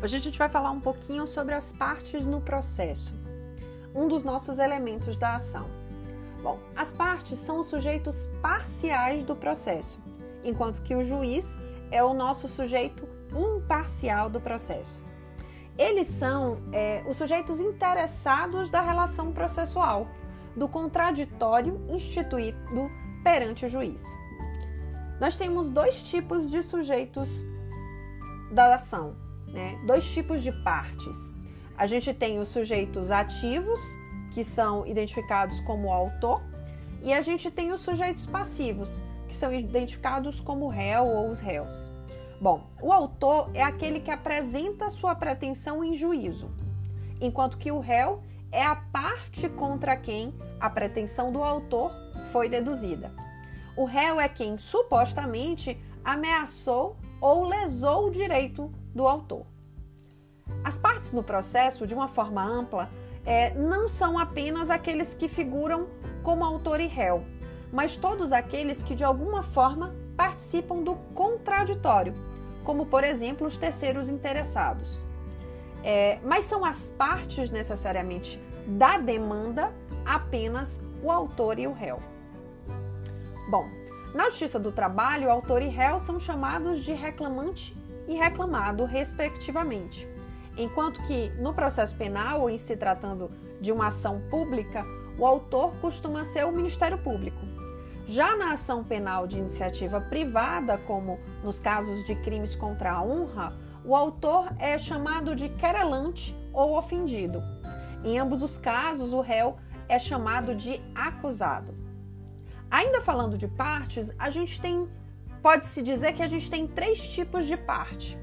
Hoje a gente vai falar um pouquinho sobre as partes no processo, um dos nossos elementos da ação. Bom, as partes são os sujeitos parciais do processo, enquanto que o juiz é o nosso sujeito imparcial do processo. Eles são é, os sujeitos interessados da relação processual, do contraditório instituído perante o juiz. Nós temos dois tipos de sujeitos da ação, né? dois tipos de partes. A gente tem os sujeitos ativos, que são identificados como autor, e a gente tem os sujeitos passivos, que são identificados como réu ou os réus. Bom, o autor é aquele que apresenta sua pretensão em juízo, enquanto que o réu é a parte contra quem a pretensão do autor foi deduzida. O réu é quem supostamente ameaçou ou lesou o direito do autor. As partes no processo, de uma forma ampla, é, não são apenas aqueles que figuram como autor e réu, mas todos aqueles que de alguma forma participam do contraditório, como por exemplo os terceiros interessados. É, mas são as partes necessariamente da demanda apenas o autor e o réu. Bom, na Justiça do Trabalho, autor e réu são chamados de reclamante e reclamado, respectivamente. Enquanto que no processo penal, ou em se tratando de uma ação pública, o autor costuma ser o Ministério Público. Já na ação penal de iniciativa privada, como nos casos de crimes contra a honra, o autor é chamado de querelante ou ofendido. Em ambos os casos, o réu é chamado de acusado. Ainda falando de partes, a gente tem pode-se dizer que a gente tem três tipos de parte: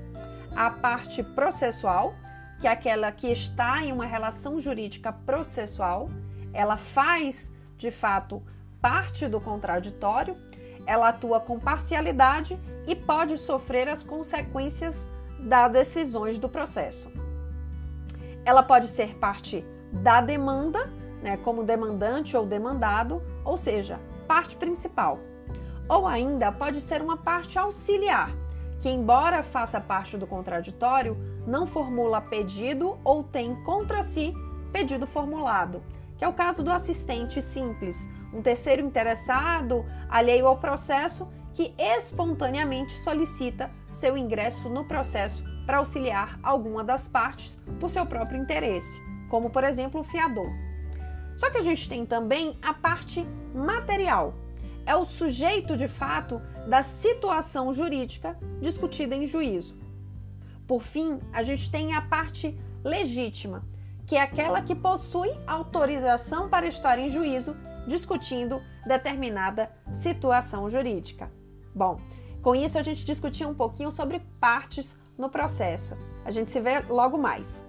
a parte processual, que é aquela que está em uma relação jurídica processual, ela faz de fato parte do contraditório, ela atua com parcialidade e pode sofrer as consequências das decisões do processo. Ela pode ser parte da demanda, né, como demandante ou demandado, ou seja, parte principal ou ainda pode ser uma parte auxiliar, que, embora faça parte do contraditório, não formula pedido ou tem contra si pedido formulado, que é o caso do assistente simples, um terceiro interessado, alheio ao processo, que espontaneamente solicita seu ingresso no processo para auxiliar alguma das partes por seu próprio interesse, como por exemplo o fiador. Só que a gente tem também a parte material, é o sujeito de fato da situação jurídica discutida em juízo. Por fim, a gente tem a parte legítima, que é aquela que possui autorização para estar em juízo discutindo determinada situação jurídica. Bom, com isso a gente discutiu um pouquinho sobre partes no processo. A gente se vê logo mais.